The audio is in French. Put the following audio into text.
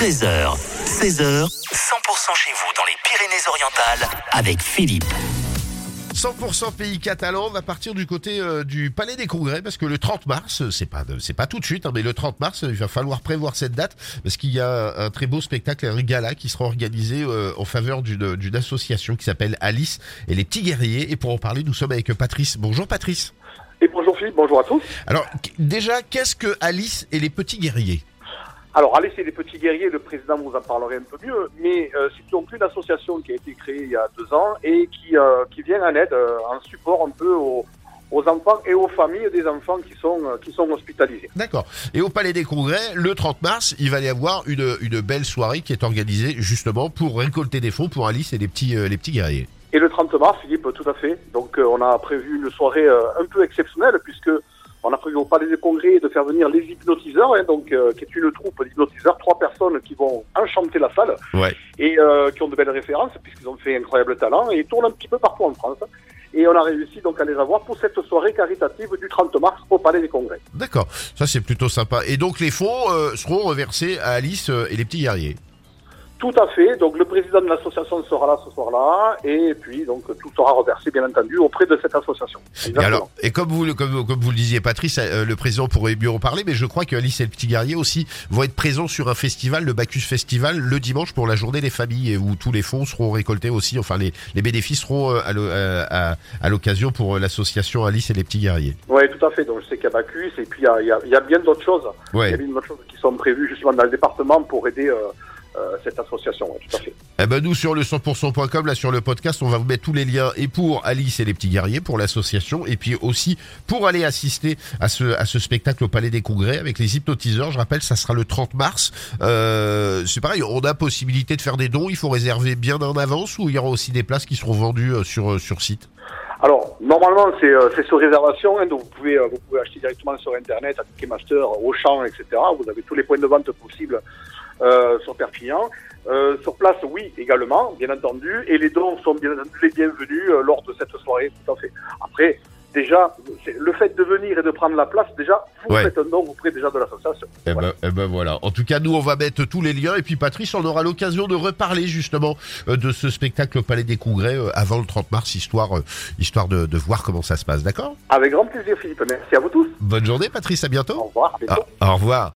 13h, 16h, 100% chez vous dans les Pyrénées-Orientales avec Philippe. 100% pays catalan, on va partir du côté euh, du Palais des Congrès parce que le 30 mars, euh, c'est pas c'est pas tout de suite, hein, mais le 30 mars, il va falloir prévoir cette date parce qu'il y a un très beau spectacle, un gala qui sera organisé euh, en faveur d'une d'une association qui s'appelle Alice et les petits guerriers. Et pour en parler, nous sommes avec Patrice. Bonjour Patrice. Et bonjour Philippe, bonjour à tous. Alors déjà, qu'est-ce que Alice et les petits guerriers? Alors, allez, c'est les petits guerriers, le président vous en parlerait un peu mieux, mais euh, c'est donc une association qui a été créée il y a deux ans et qui, euh, qui vient en aide, euh, en support un peu aux, aux enfants et aux familles des enfants qui sont, euh, qui sont hospitalisés. D'accord. Et au Palais des Congrès, le 30 mars, il va y avoir une, une belle soirée qui est organisée justement pour récolter des fonds pour Alice et les petits, les petits guerriers. Et le 30 mars, Philippe, tout à fait. Donc, on a prévu une soirée un peu exceptionnelle puisque on a prévu au Palais des Congrès de faire venir les hypnotiseurs, hein, donc euh, qui est une troupe d'hypnotiseurs, trois personnes qui vont enchanter la salle. Ouais. et euh, qui ont de belles références puisqu'ils ont fait incroyable talent et ils tournent un petit peu partout en France. Et on a réussi donc à les avoir pour cette soirée caritative du 30 mars au Palais des Congrès. D'accord. Ça, c'est plutôt sympa. Et donc, les fonds euh, seront reversés à Alice et les petits guerriers. Tout à fait. Donc le président de l'association sera là ce soir-là et puis donc tout sera reversé bien entendu auprès de cette association. Et alors, et comme vous, le- comme, comme vous le disiez, Patrice, euh, le président pourrait mieux en parler, mais je crois que Alice et les petits guerriers aussi vont être présents sur un festival, le Bacchus Festival, le dimanche pour la journée des familles, et où tous les fonds seront récoltés aussi. Enfin, les, les bénéfices seront euh, à euh, à, à l'occasion pour l'association Alice et les petits guerriers. Oui, tout à fait. Donc je sais qu'il y a Bacchus et puis il y a, il y a- il y a bien d'autres choses. Il y a bien d'autres choses qui sont prévues justement dans le département pour aider euh, euh, cette association. ouais, tout à fait. Eh ben nous sur le 100%.com là sur le podcast on va vous mettre tous les liens et pour Alice et les petits guerriers pour l'association et puis aussi pour aller assister à ce à ce spectacle au Palais des Congrès avec les hypnotiseurs je rappelle ça sera le 30 mars euh, c'est pareil on a possibilité de faire des dons il faut réserver bien en avance ou il y aura aussi des places qui seront vendues euh, sur euh, sur site? Alors, normalement, c'est euh, c'est sur réservation. hein, donc, vous pouvez, euh, vous pouvez acheter directement sur Internet, à Ticketmaster, Auchan, etc. Vous avez tous les points de vente possibles euh, sur Perpignan. Euh, sur place, oui, également, bien entendu. Et les dons sont bien entendu les bienvenus euh, lors de cette soirée, tout à fait. Après, déjà, le fait de venir et de prendre la place, déjà, vous Ouais. faites un don auprès déjà de l'association. Eh Voilà. ben, eh ben voilà. En tout cas, nous, on va mettre tous les liens. Et puis, Patrice, on aura l'occasion de reparler justement euh, de ce spectacle au Palais des Congrès avant le 30 mars, histoire, histoire de, de voir comment ça se passe. D'accord? Avec grand plaisir, Philippe. Merci à vous tous. Bonne journée, Patrice. À bientôt. Au revoir. À bientôt. Ah, au revoir.